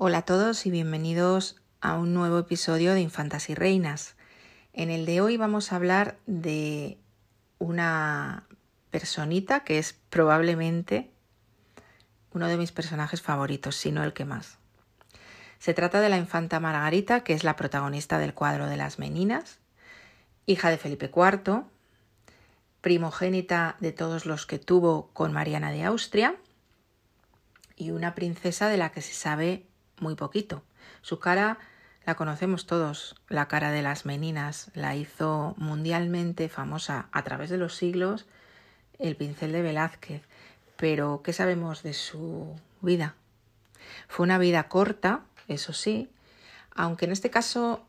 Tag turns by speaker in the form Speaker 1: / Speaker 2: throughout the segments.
Speaker 1: Hola a todos y bienvenidos a un nuevo episodio de Infantas y Reinas. En el de hoy vamos a hablar de una personita que es probablemente uno de mis personajes favoritos, si no el que más. Se trata de la infanta Margarita, que es la protagonista del cuadro de las Meninas, hija de Felipe IV, primogénita de todos los que tuvo con Mariana de Austria y una princesa de la que se sabe muy poquito. Su cara la conocemos todos, la cara de las meninas, la hizo mundialmente famosa a través de los siglos el pincel de Velázquez. Pero, ¿qué sabemos de su vida? Fue una vida corta, eso sí, aunque en este caso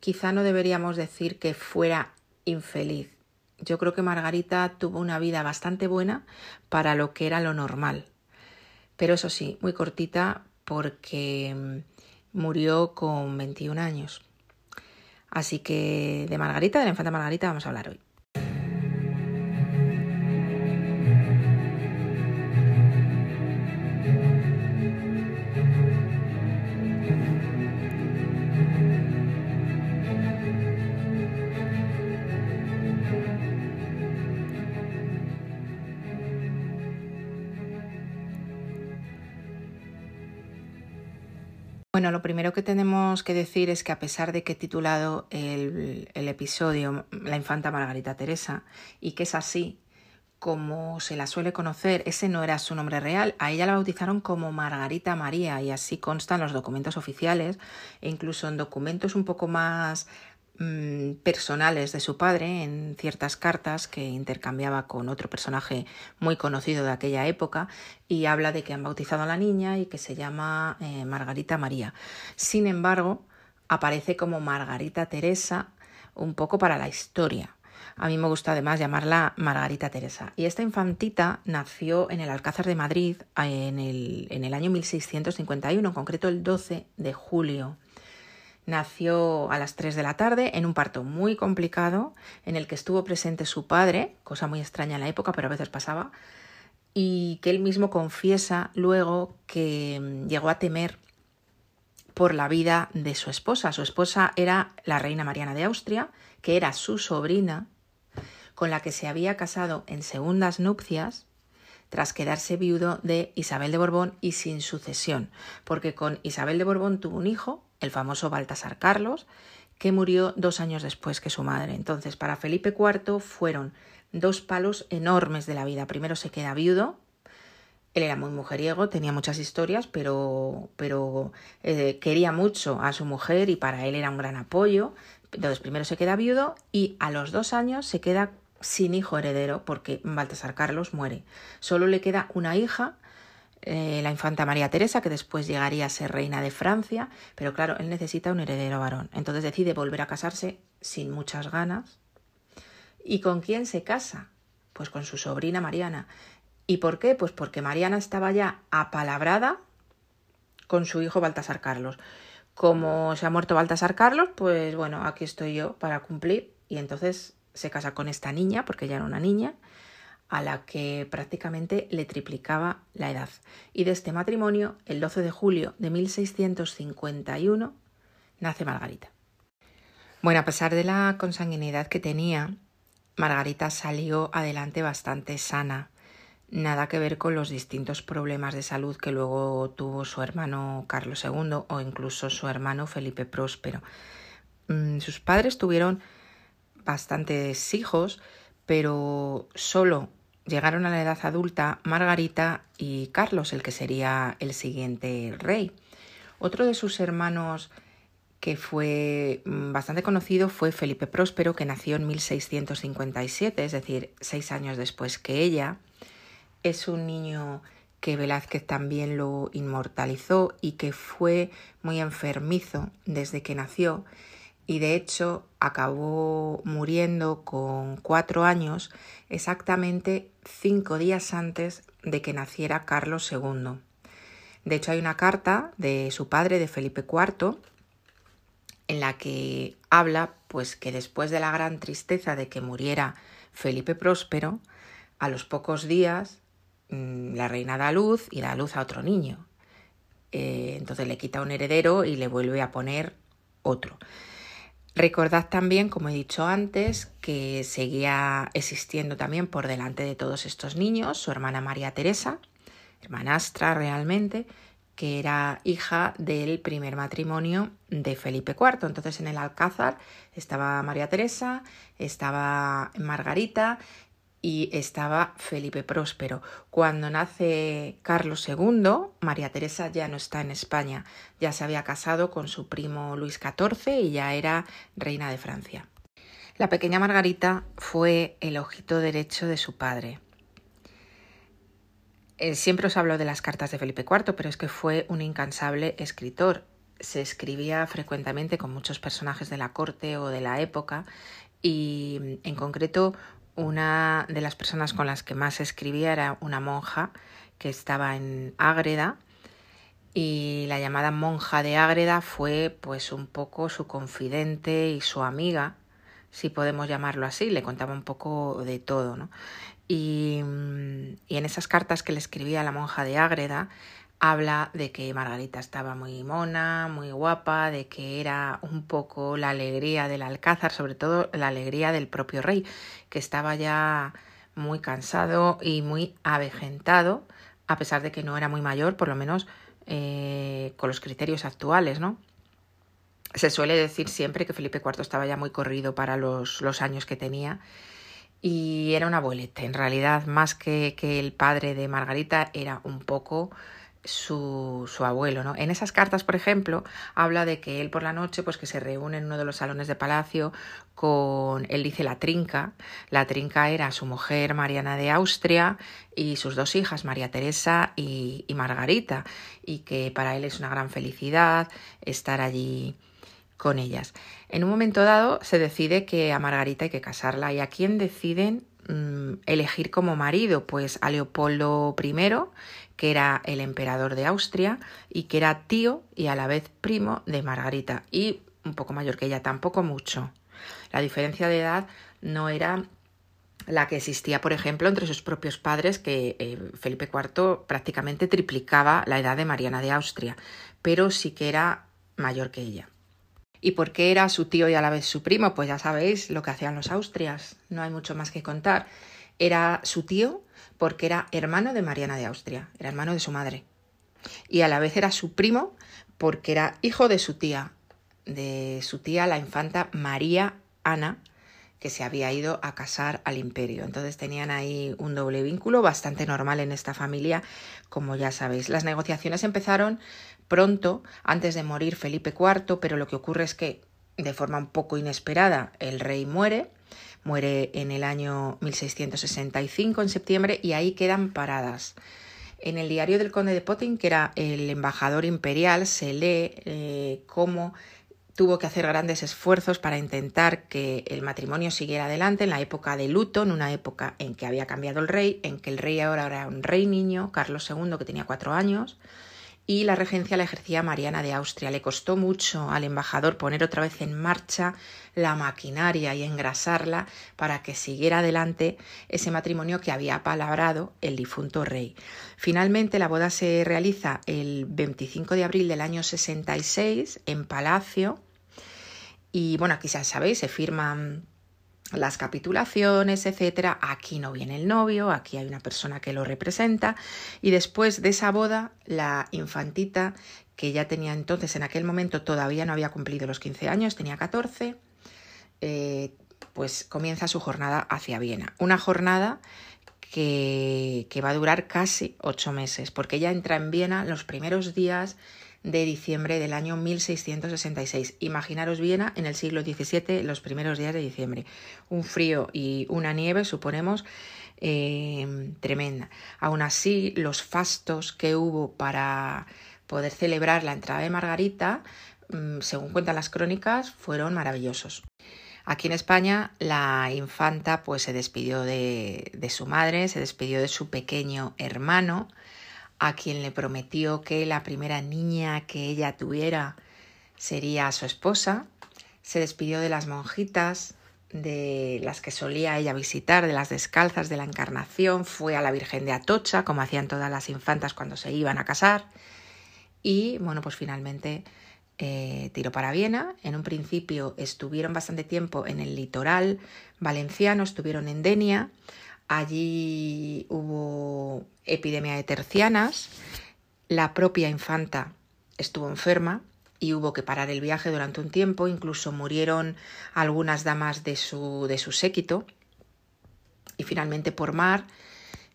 Speaker 1: quizá no deberíamos decir que fuera infeliz. Yo creo que Margarita tuvo una vida bastante buena para lo que era lo normal. Pero eso sí, muy cortita porque mm, murió con 21 años. Así que de Margarita, de la infanta Margarita, vamos a hablar hoy. Bueno, lo primero que tenemos que decir es que a pesar de que he titulado el, episodio La infanta Margarita Teresa y que es así como se la suele conocer, ese no era su nombre real, a ella la bautizaron como Margarita María y así constan los documentos oficiales e incluso en documentos un poco más Mm, personales de su padre en ciertas cartas que intercambiaba con otro personaje muy conocido de aquella época y habla de que han bautizado a la niña y que se llama eh, Margarita María. Sin embargo, aparece como Margarita Teresa un poco para la historia. A mí me gusta además llamarla Margarita Teresa. Y esta infantita nació en el Alcázar de Madrid en el, en el año 1651, en concreto el 12 de julio Nació a las 3 de la tarde en un parto muy complicado en el que estuvo presente su padre, cosa muy extraña en la época, pero a veces pasaba, y que él mismo confiesa luego que mm, llegó a temer por la vida de su esposa. Su esposa era la reina Mariana de Austria, que era su sobrina, con la que se había casado en segundas nupcias tras quedarse viudo de Isabel de Borbón y sin sucesión, porque con Isabel de Borbón tuvo un hijo, el famoso Baltasar Carlos, que murió dos años después que su madre. Entonces, para Felipe IV fueron dos palos enormes de la vida. Primero se queda viudo, él era muy mujeriego, tenía muchas historias, pero, pero eh, quería mucho a su mujer y para él era un gran apoyo. Entonces, primero se queda viudo y a los dos años se queda sin hijo heredero porque Baltasar Carlos muere. Solo le queda una hija eh, la infanta María Teresa, que después llegaría a ser reina de Francia, pero claro, él necesita un heredero varón. Entonces decide volver a casarse sin muchas ganas. ¿Y con quién se casa? Pues con su sobrina Mariana. ¿Y por qué? Pues porque Mariana estaba ya apalabrada con su hijo Baltasar Carlos. Como se ha muerto Baltasar Carlos, pues bueno, aquí estoy yo para cumplir. Y entonces se casa con esta niña, porque ella era una niña, a la que prácticamente le triplicaba la edad. Y de este matrimonio, el 12 de julio de 1651, nace Margarita. Bueno, a pesar de la consanguinidad que tenía, Margarita salió adelante bastante sana. Nada que ver con los distintos problemas de salud que luego tuvo su hermano Carlos II o incluso su hermano Felipe Próspero. Mm, sus padres tuvieron bastantes hijos, pero solo llegaron a la edad adulta Margarita y Carlos, el que sería el siguiente rey. Otro de sus hermanos que fue mm, bastante conocido fue Felipe Próspero, que nació en 1657, es decir, seis años después que ella. Es un niño que Velázquez también lo inmortalizó y que fue muy enfermizo desde que nació y de hecho acabó muriendo con cuatro años exactamente cinco días antes de que naciera Carlos II. De hecho hay una carta de su padre, de Felipe IV, en la que habla pues que después de la gran tristeza de que muriera Felipe Próspero, a los pocos días mm, la reina da luz y da luz a otro niño. eh, entonces le quita un heredero y le vuelve a poner otro. Recordad también, como he dicho antes, que seguía existiendo también por delante de todos estos niños su hermana María Teresa, hermanastra realmente, que era hija del primer matrimonio de Felipe IV. Entonces en el Alcázar estaba María Teresa, estaba Margarita y estaba Felipe Próspero. Cuando nace Carlos II, María Teresa ya no está en España, ya se había casado con su primo Luis XIV y ya era reina de Francia. La pequeña Margarita fue el ojito derecho de su padre. Eh, siempre os hablo de las cartas de Felipe IV, pero es que fue un incansable escritor. Se escribía frecuentemente con muchos personajes de la corte o de la época y en concreto una de las personas con las que más escribía era una monja que estaba en Ágreda y la llamada monja de Ágreda fue pues un poco su confidente y su amiga, si podemos llamarlo así, le contaba un poco de todo, ¿no? Y, y en esas cartas que le escribía la monja de Ágreda habla de que Margarita estaba muy mona, muy guapa, de que era un poco la alegría del alcázar, sobre todo la alegría del propio rey, que estaba ya muy cansado y muy avejentado, a pesar de que no era muy mayor, por lo menos eh, con los criterios actuales, ¿no? Se suele decir siempre que Felipe IV estaba ya muy corrido para los, los años que tenía y era un abuelete. En realidad, más que, que el padre de Margarita, era un poco su, su, abuelo, ¿no? En esas cartas, por ejemplo, habla de que él por la noche, pues que se reúne en uno de los salones de palacio con, él dice la trinca, la trinca era su mujer Mariana de Austria y sus dos hijas, María Teresa y, y Margarita, y que para él es una gran felicidad estar allí con ellas. En un momento dado se decide que a Margarita hay que casarla y a quién deciden mm, elegir como marido, pues a Leopoldo I que era el emperador de Austria y que era tío y a la vez primo de Margarita y un poco mayor que ella, tampoco mucho. La diferencia de edad no era la que existía, por ejemplo, entre sus propios padres, que eh, Felipe IV prácticamente triplicaba la edad de Mariana de Austria, pero sí que era mayor que ella. ¿Y por qué era su tío y a la vez su primo? Pues ya sabéis lo que hacían los austrias, no hay mucho más que contar. Era su tío porque era hermano de Mariana de Austria, era hermano de su madre. Y a la vez era su primo porque era hijo de su tía, de su tía la infanta María Ana, que se había ido a casar al imperio. Entonces tenían ahí un doble vínculo bastante normal en esta familia, como ya sabéis. Las negociaciones empezaron pronto, antes de morir Felipe IV, pero lo que ocurre es que de forma un poco inesperada el rey muere muere en el año 1665, en septiembre, y ahí quedan paradas. En el diario del conde de Potting, que era el embajador imperial, se lee eh, cómo tuvo que hacer grandes esfuerzos para intentar que el matrimonio siguiera adelante en la época de luto, en una época en que había cambiado el rey, en que el rey ahora era un rey niño, Carlos II, que tenía cuatro años, y la regencia la ejercía Mariana de Austria. Le costó mucho al embajador poner otra vez en marcha la maquinaria y engrasarla para que siguiera adelante ese matrimonio que había palabrado el difunto rey. Finalmente la boda se realiza el 25 de abril del año 66 en Palacio y bueno, aquí ya sabéis, se firman las capitulaciones, etcétera. Aquí no viene el novio, aquí hay una persona que lo representa y después de esa boda la infantita que ya tenía entonces en aquel momento todavía no había cumplido los 15 años, tenía 14, eh, pues comienza su jornada hacia Viena. Una jornada que, que va a durar casi ocho meses, porque ella entra en Viena los primeros días de diciembre del año 1666. Imaginaros Viena en el siglo XVII, los primeros días de diciembre. Un frío y una nieve, suponemos, eh, tremenda. Aún así, los fastos que hubo para poder celebrar la entrada de Margarita, mm, según cuentan las crónicas, fueron maravillosos. Aquí en España la infanta pues se despidió de, de su madre, se despidió de su pequeño hermano, a quien le prometió que la primera niña que ella tuviera sería su esposa, se despidió de las monjitas, de las que solía ella visitar, de las descalzas de la Encarnación, fue a la Virgen de Atocha, como hacían todas las infantas cuando se iban a casar, y bueno, pues finalmente eh, tiró para Viena. En un principio estuvieron bastante tiempo en el litoral valenciano, estuvieron en Denia. Allí hubo epidemia de tercianas. La propia infanta estuvo enferma y hubo que parar el viaje durante un tiempo. Incluso murieron algunas damas de su, de su séquito. Y finalmente por mar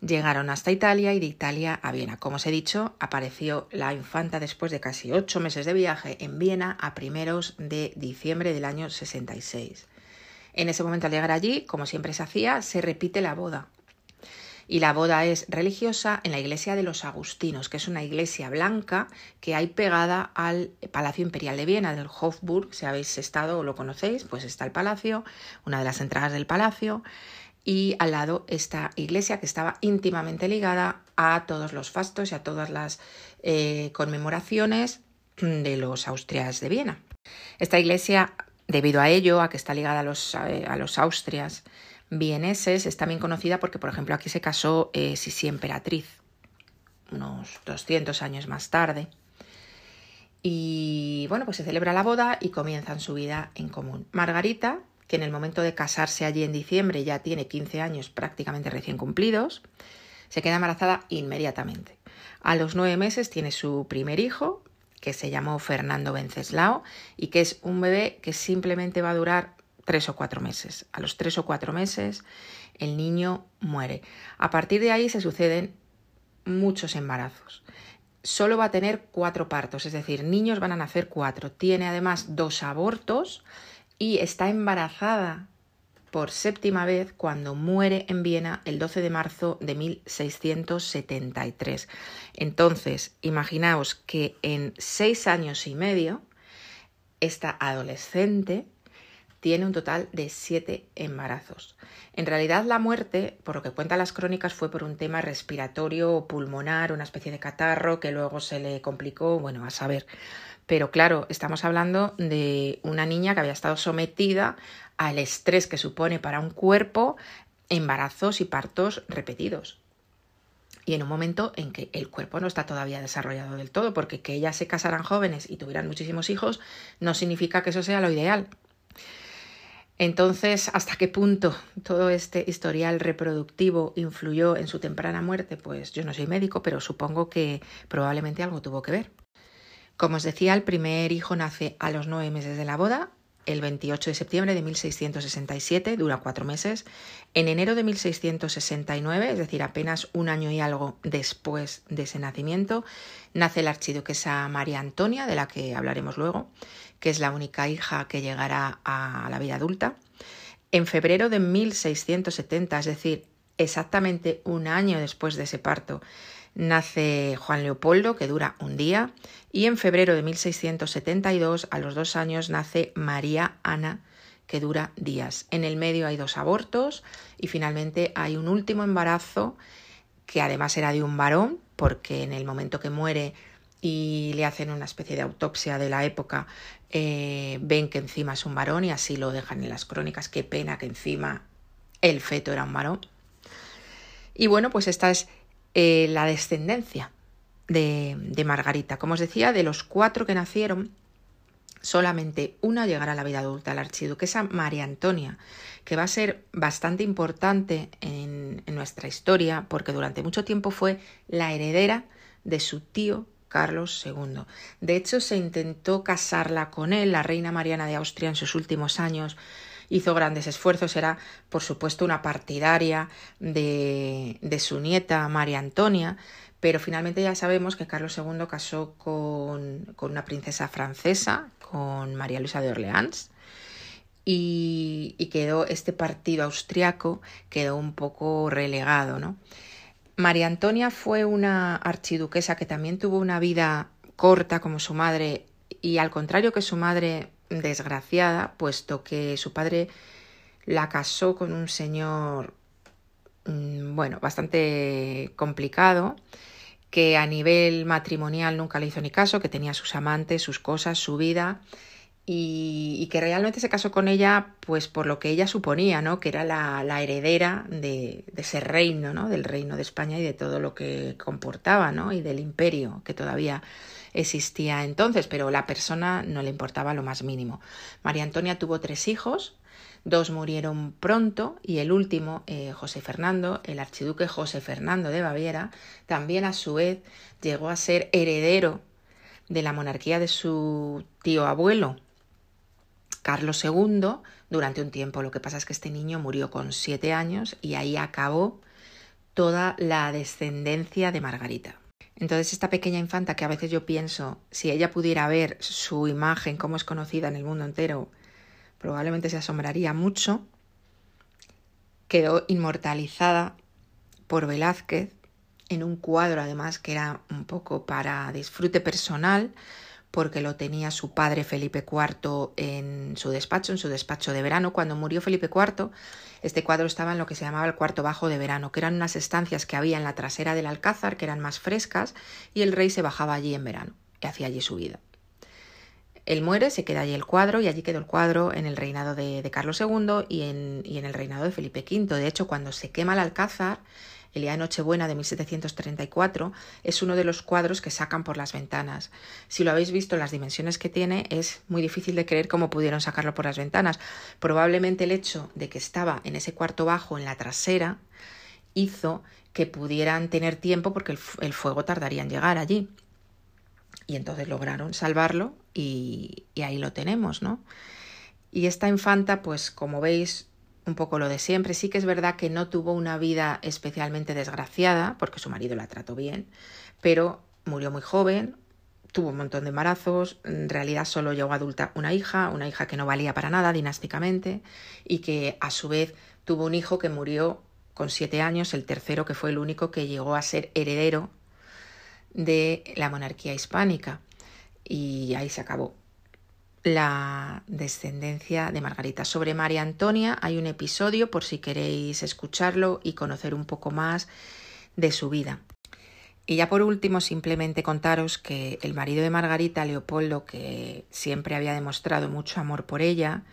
Speaker 1: Llegaron hasta Italia y de Italia a Viena. Como os he dicho, apareció la infanta después de casi ocho meses de viaje en Viena a primeros de diciembre del año 66. En ese momento al llegar allí, como siempre se hacía, se repite la boda. Y la boda es religiosa en la iglesia de los Agustinos, que es una iglesia blanca que hay pegada al Palacio Imperial de Viena, del Hofburg. Si habéis estado o lo conocéis, pues está el palacio, una de las entradas del palacio y al lado esta iglesia que estaba íntimamente ligada a todos los fastos y a todas las eh, conmemoraciones de los Austrias de Viena. Esta iglesia, debido a ello, a que está ligada a los, a Austrias vieneses, es también conocida porque, por ejemplo, aquí se casó eh, Sisi Emperatriz, unos 200 años más tarde. Y bueno, pues se celebra la boda y comienzan su vida en común. Margarita que en el momento de casarse allí en diciembre ya tiene 15 años prácticamente recién cumplidos, se queda embarazada inmediatamente. A los nueve meses tiene su primer hijo, que se llamó Fernando Venceslao, y que es un bebé que simplemente va a durar tres o cuatro meses. A los tres o cuatro meses el niño muere. A partir de ahí se suceden muchos embarazos. Solo va a tener cuatro partos, es decir, niños van a nacer cuatro. Tiene además dos abortos y está embarazada por séptima vez cuando muere en Viena el 12 de marzo de 1673. Entonces, imaginaos que en seis años y medio, esta adolescente tiene un total de siete embarazos. En realidad la muerte, por lo que cuentan las crónicas, fue por un tema respiratorio o pulmonar, una especie de catarro que luego se le complicó, bueno, a saber. Pero claro, estamos hablando de una niña que había estado sometida al estrés que supone para un cuerpo embarazos y partos repetidos. Y en un momento en que el cuerpo no está todavía desarrollado del todo, porque que ellas se casaran jóvenes y tuvieran muchísimos hijos no significa que eso sea lo ideal. Entonces, ¿hasta qué punto todo este historial reproductivo influyó en su temprana muerte? Pues yo no soy médico, pero supongo que probablemente algo tuvo que ver. Como os decía, el primer hijo nace a los nueve meses de la boda, el 28 de septiembre de 1667, dura cuatro meses. En enero de 1669, es decir, apenas un año y algo después de ese nacimiento, nace la archiduquesa María Antonia, de la que hablaremos luego, que es la única hija que llegará a la vida adulta. En febrero de 1670, es decir, exactamente un año después de ese parto, nace Juan Leopoldo, que dura un día, y en febrero de 1672, a los dos años, nace María Ana, que dura días. En el medio hay dos abortos y finalmente hay un último embarazo que además era de un varón, porque en el momento que muere y le hacen una especie de autopsia de la época, eh, ven que encima es un varón y así lo dejan en las crónicas. Qué pena que encima el feto era un varón. Y bueno, pues esta es eh, la descendencia de, de Margarita. Como os decía, de los cuatro que nacieron, solamente una llegará a la vida adulta, la archiduquesa María Antonia, que va a ser bastante importante en, en, nuestra historia porque durante mucho tiempo fue la heredera de su tío Carlos II. De hecho, se intentó casarla con él, la reina Mariana de Austria, en sus últimos años, hizo grandes esfuerzos, era por supuesto una partidaria de, de su nieta María Antonia, pero finalmente ya sabemos que Carlos II casó con, una princesa francesa, con María Luisa de Orleans, y, y, quedó este partido austriaco quedó un poco relegado, ¿no? María Antonia fue una archiduquesa que también tuvo una vida corta como su madre y al contrario que su madre desgraciada, puesto que su padre la casó con un señor, mm, bueno, bastante complicado, que a nivel matrimonial nunca le hizo ni caso, que tenía sus amantes, sus cosas, su vida, y, que realmente se casó con ella, pues por lo que ella suponía, ¿no? Que era la, la heredera de, de, ese reino, ¿no? Del reino de España y de todo lo que comportaba, ¿no? Y del imperio que todavía existía entonces, pero la persona no le importaba lo más mínimo. María Antonia tuvo tres hijos, dos murieron pronto y el último, eh, José Fernando, el archiduque José Fernando de Baviera, también a su vez llegó a ser heredero de la monarquía de su tío abuelo, Carlos II, durante un tiempo. Lo que pasa es que este niño murió con siete años y ahí acabó toda la descendencia de Margarita. Entonces esta pequeña infanta que a veces yo pienso, si ella pudiera ver su imagen, como es conocida en el mundo entero, probablemente se asombraría mucho, quedó inmortalizada por Velázquez en un cuadro además que era un poco para disfrute personal, porque lo tenía su padre Felipe IV en su despacho, en su despacho de verano. Cuando murió Felipe IV, este cuadro estaba en lo que se llamaba el cuarto bajo de verano, que eran unas estancias que había en la trasera del alcázar, que eran más frescas, y el rey se bajaba allí en verano, y hacía allí su vida. Él muere, se queda allí el cuadro, y allí quedó el cuadro en el reinado de, Carlos II y en, y en el reinado de Felipe V. De hecho, cuando se quema el alcázar, el día de Nochebuena de 1734, es uno de los cuadros que sacan por las ventanas. Si lo habéis visto, las dimensiones que tiene, es muy difícil de creer cómo pudieron sacarlo por las ventanas. Probablemente el hecho de que estaba en ese cuarto bajo, en la trasera, hizo que pudieran tener tiempo porque el, fuego tardaría en llegar allí. Y entonces lograron salvarlo y, y ahí lo tenemos, ¿no? Y esta infanta, pues como veis, un poco lo de siempre. Sí que es verdad que no tuvo una vida especialmente desgraciada, porque su marido la trató bien, pero murió muy joven, tuvo un montón de embarazos, en realidad solo llegó adulta una hija, una hija que no valía para nada dinásticamente, y que a su vez tuvo un hijo que murió con siete años, el tercero que fue el único que llegó a ser heredero de la monarquía hispánica. Y ahí se acabó la descendencia de Margarita. Sobre María Antonia hay un episodio por si queréis escucharlo y conocer un poco más de su vida. Y ya por último, simplemente contaros que el marido de Margarita, Leopoldo, que siempre había demostrado mucho amor por ella,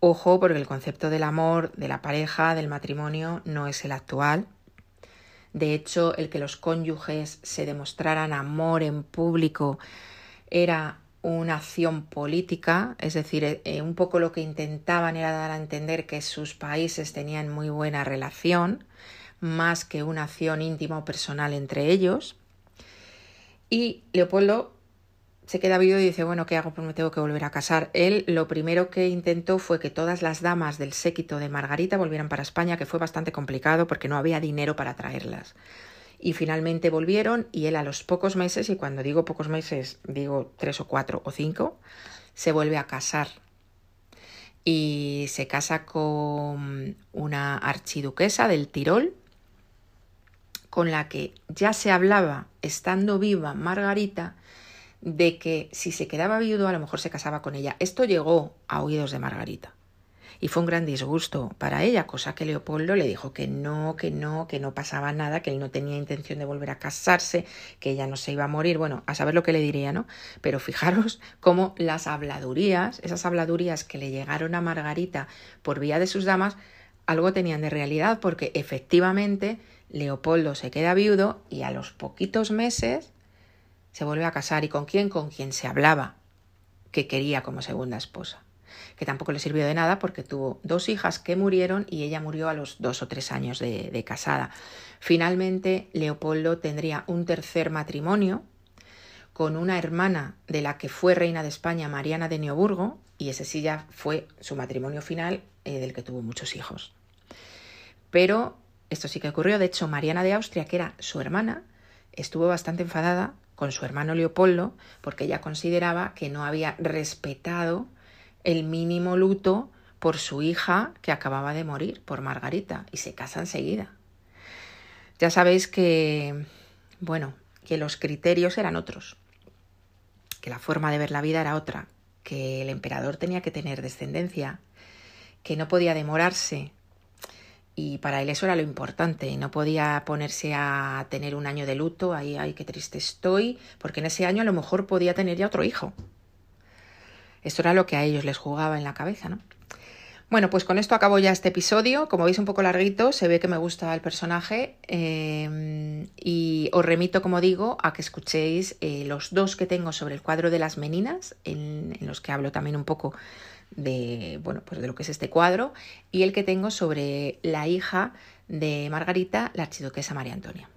Speaker 1: ojo, porque el concepto del amor, de la pareja, del matrimonio, no es el actual. De hecho, el que los cónyuges se demostraran amor en público era una acción política, es decir, eh, un poco lo que intentaban era dar a entender que sus países tenían muy buena relación, más que una acción íntima o personal entre ellos. Y Leopoldo se queda vivo y dice, bueno, ¿qué hago? Pues me tengo que volver a casar. Él lo primero que intentó fue que todas las damas del séquito de Margarita volvieran para España, que fue bastante complicado porque no había dinero para traerlas y finalmente volvieron y él a los pocos meses, y cuando digo pocos meses digo tres o cuatro o cinco, se vuelve a casar y se casa con una archiduquesa del Tirol con la que ya se hablaba, estando viva Margarita, de que si se quedaba viudo a lo mejor se casaba con ella. Esto llegó a oídos de Margarita y fue un gran disgusto para ella, cosa que Leopoldo le dijo que no, que no, que no pasaba nada, que él no tenía intención de volver a casarse, que ella no se iba a morir, bueno, a saber lo que le diría, ¿no? Pero fijaros cómo las habladurías, esas habladurías que le llegaron a Margarita por vía de sus damas, algo tenían de realidad, porque efectivamente Leopoldo se queda viudo y a los poquitos meses se vuelve a casar. ¿Y con quién? Con quien se hablaba que quería como segunda esposa que tampoco le sirvió de nada porque tuvo dos hijas que murieron y ella murió a los dos o tres años de, casada. Finalmente, Leopoldo tendría un tercer matrimonio con una hermana de la que fue reina de España, Mariana de Neoburgo, y ese sí ya fue su matrimonio final, eh, del que tuvo muchos hijos. Pero esto sí que ocurrió, de hecho, Mariana de Austria, que era su hermana, estuvo bastante enfadada con su hermano Leopoldo porque ella consideraba que no había respetado el mínimo luto por su hija que acababa de morir, por Margarita, y se casa enseguida. Ya sabéis que, bueno, que los criterios eran otros, que la forma de ver la vida era otra, que el emperador tenía que tener descendencia, que no podía demorarse, y para él eso era lo importante, no podía ponerse a tener un año de luto, ahí, ay, qué triste estoy, porque en ese año a lo mejor podía tener ya otro hijo. Esto era lo que a ellos les jugaba en la cabeza, ¿no? Bueno, pues con esto acabo ya este episodio. Como veis, un poco larguito, se ve que me gusta el personaje. Eh, y os remito, como digo, a que escuchéis eh, los dos que tengo sobre el cuadro de las meninas, en, en, los que hablo también un poco de, bueno, pues de lo que es este cuadro, y el que tengo sobre la hija de Margarita, la archiduquesa María Antonia.